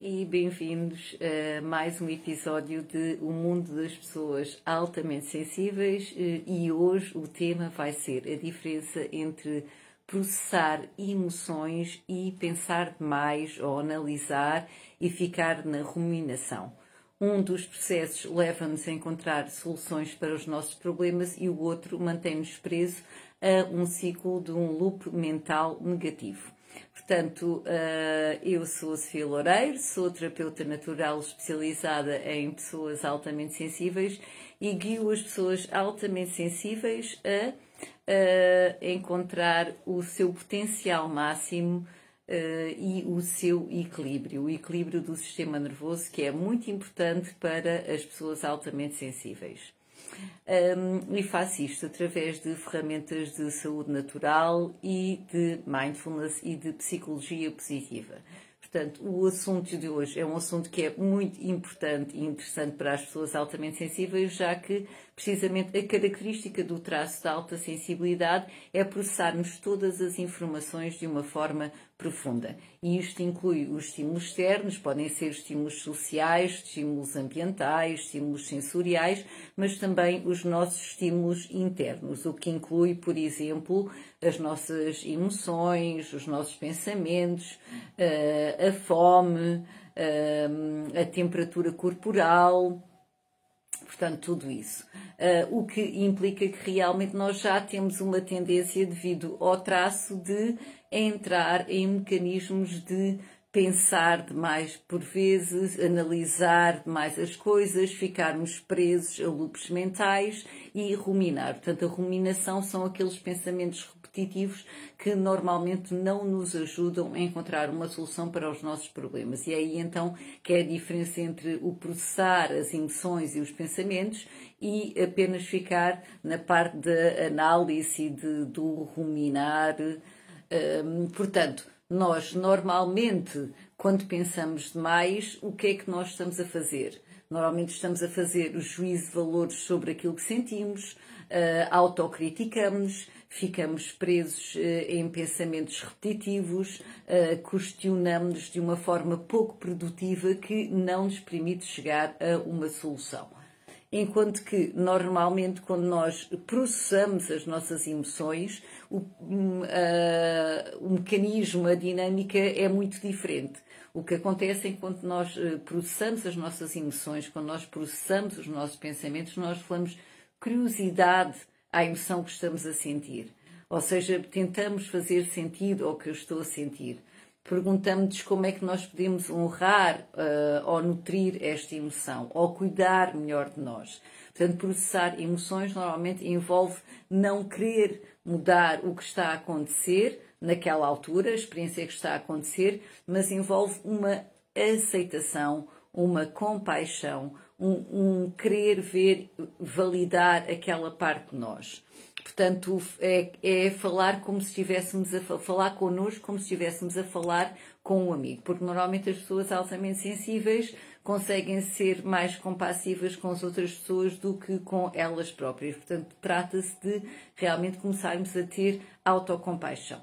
e bem-vindos a mais um episódio de O Mundo das Pessoas Altamente Sensíveis e hoje o tema vai ser a diferença entre processar emoções e pensar demais ou analisar e ficar na ruminação. Um dos processos leva-nos a encontrar soluções para os nossos problemas e o outro mantém-nos preso a um ciclo de um loop mental negativo. Portanto, eh, eu sou a Sofia Loureiro, sou terapeuta natural especializada em pessoas altamente sensíveis e guio as pessoas altamente sensíveis a, a encontrar o seu potencial máximo uh, e o seu equilíbrio, o equilíbrio do sistema nervoso, que é muito importante para as pessoas altamente sensíveis. Um, e faço isto através de ferramentas de saúde natural e de mindfulness e de psicologia positiva. Portanto, o assunto de hoje é um assunto que é muito importante e interessante para as pessoas altamente sensíveis, já que precisamente a característica do traço da alta sensibilidade é processarmos todas as informações de uma forma profunda. E isto inclui os estímulos externos, podem ser estímulos sociais, estímulos ambientais, estímulos sensoriais, mas também os nossos estímulos internos, o que inclui, por exemplo, as nossas emoções, os nossos pensamentos, eh, a fome, eh, a temperatura corporal, portanto, tudo isso. Uh, o que implica que realmente nós já temos uma tendência, devido ao traço, de entrar em mecanismos de pensar demais por vezes, analisar demais as coisas, ficarmos presos a loops mentais e ruminar. Portanto, a ruminação são aqueles pensamentos repetitivos que normalmente não nos ajudam a encontrar uma solução para os nossos problemas. E é aí então que é a diferença entre o processar as emoções e os pensamentos e apenas ficar na parte da análise e de, do ruminar. Um, portanto, nós normalmente, quando pensamos demais, o que é que nós estamos a fazer? Normalmente estamos a fazer o juízo de valores sobre aquilo que sentimos, uh, autocriticamos, ficamos presos uh, em pensamentos repetitivos, uh, questionamos de uma forma pouco produtiva que não nos permite chegar a uma solução enquanto que normalmente quando nós processamos as nossas emoções, o, uh, o mecanismo, a dinâmica é muito diferente. O que acontece enquanto nós eh, processamos as nossas emoções, quando nós processamos os nossos pensamentos, nós falamos curiosidade à emoção que estamos a sentir. Ou seja, tentamos fazer sentido ao que eu estou a sentir perguntamos-nos como é que nós podemos honrar uh, ou nutrir esta emoção, ou cuidar melhor de nós. Portanto, processar emoções normalmente envolve não querer mudar o que está a acontecer naquela altura, a experiência que está a acontecer, mas envolve uma aceitação, uma compaixão, um, um querer ver, validar aquela parte de nós. Portanto, é, é falar como se estivéssemos a falar connosco, como se estivéssemos a falar com um amigo, porque normalmente as pessoas altamente sensíveis conseguem ser mais compassivas com as outras pessoas do que com elas próprias. Portanto, trata-se de realmente começarmos a ter autocompaixão.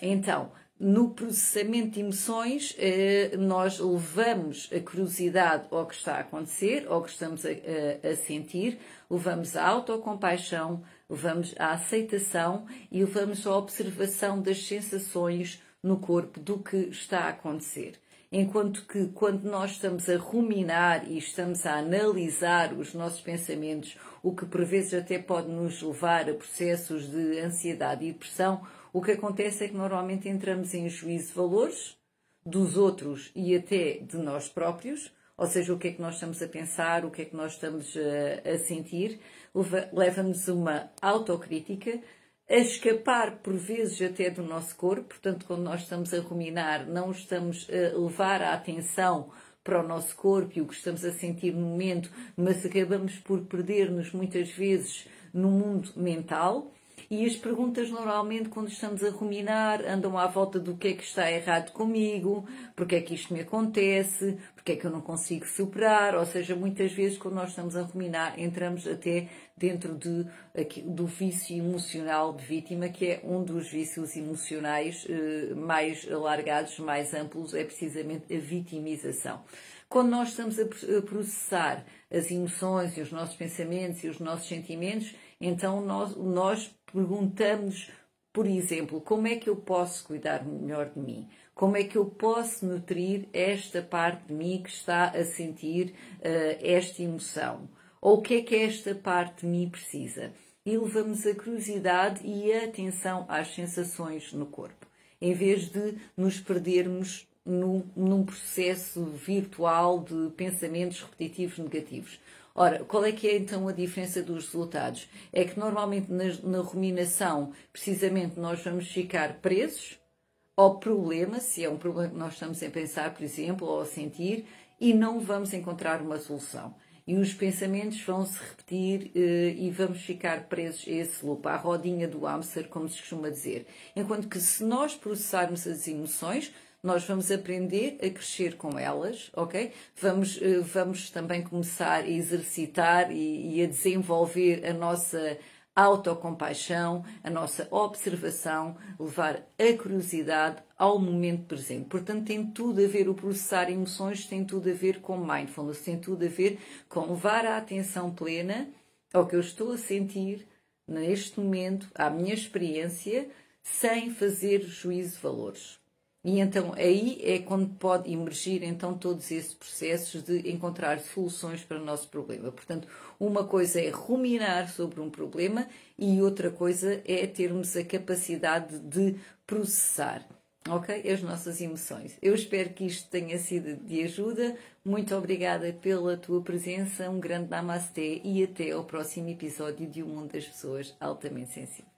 Então, no processamento de emoções, eh, nós levamos a curiosidade ao que está a acontecer, ao que estamos a, a, a sentir, levamos a autocompaixão, levamos à aceitação e levamos à observação das sensações no corpo do que está a acontecer. Enquanto que quando nós estamos a ruminar e estamos a analisar os nossos pensamentos, o que por vezes até pode nos levar a processos de ansiedade e depressão, o que acontece é que normalmente entramos em juízo de valores dos outros e até de nós próprios, ou seja, o que é que nós estamos a pensar, o que é que nós estamos a, a sentir, leva-nos uma autocrítica, a escapar por vezes até do nosso corpo, portanto, quando nós estamos a ruminar, não estamos a levar a atenção para o nosso corpo e o que estamos a sentir no momento, mas acabamos por perder-nos muitas vezes no mundo mental e as perguntas, normalmente, quando estamos a ruminar, andam à volta do que é que está errado comigo, porque é que isto me acontece, porque é que eu não consigo superar. Ou seja, muitas vezes, quando nós estamos a ruminar, entramos até dentro de, do vício emocional de vítima, que é um dos vícios emocionais eh, mais alargados, mais amplos, é precisamente a vitimização. Quando nós estamos a processar as emoções e os nossos pensamentos e os nossos sentimentos, então nós, nós perguntamos, por exemplo, como é que eu posso cuidar melhor de mim? Como é que eu posso nutrir esta parte de mim que está a sentir uh, esta emoção? Ou o que é que esta parte de mim precisa? E levamos a curiosidade e a atenção às sensações no corpo, em vez de nos perdermos num, num processo virtual de pensamentos repetitivos negativos. Ora, qual é que é então a diferença dos resultados? É que normalmente na, na ruminação, precisamente, nós vamos ficar presos ao problema, se é um problema que nós estamos a pensar, por exemplo, ou a sentir, e não vamos encontrar uma solução. E os pensamentos vão se repetir eh, e vamos ficar presos a esse loop, à rodinha do hamster, como se costuma dizer. Enquanto que se nós processarmos as emoções, nós vamos aprender a crescer com elas, ok? Vamos, eh, vamos também começar a exercitar e, e a desenvolver a nossa autocompaixão, a nossa observação, levar a curiosidade ao momento presente. Portanto, tem tudo a ver, o processar emoções tem tudo a ver com mindfulness, tem tudo a ver com levar a atenção plena ao que eu estou a sentir neste momento, à minha experiência, sem fazer juízo de valores. E então aí é quando pode emergir então todos esses processos de encontrar soluções para o nosso problema. Portanto, uma coisa é ruminar sobre um problema e outra coisa é termos a capacidade de processar, ok? As nossas emoções. Eu espero que isto tenha sido de ajuda. Muito obrigada pela tua presença. Um grande namasté e até ao próximo episódio de O Mundo das Pessoas Altamente Sensíveis.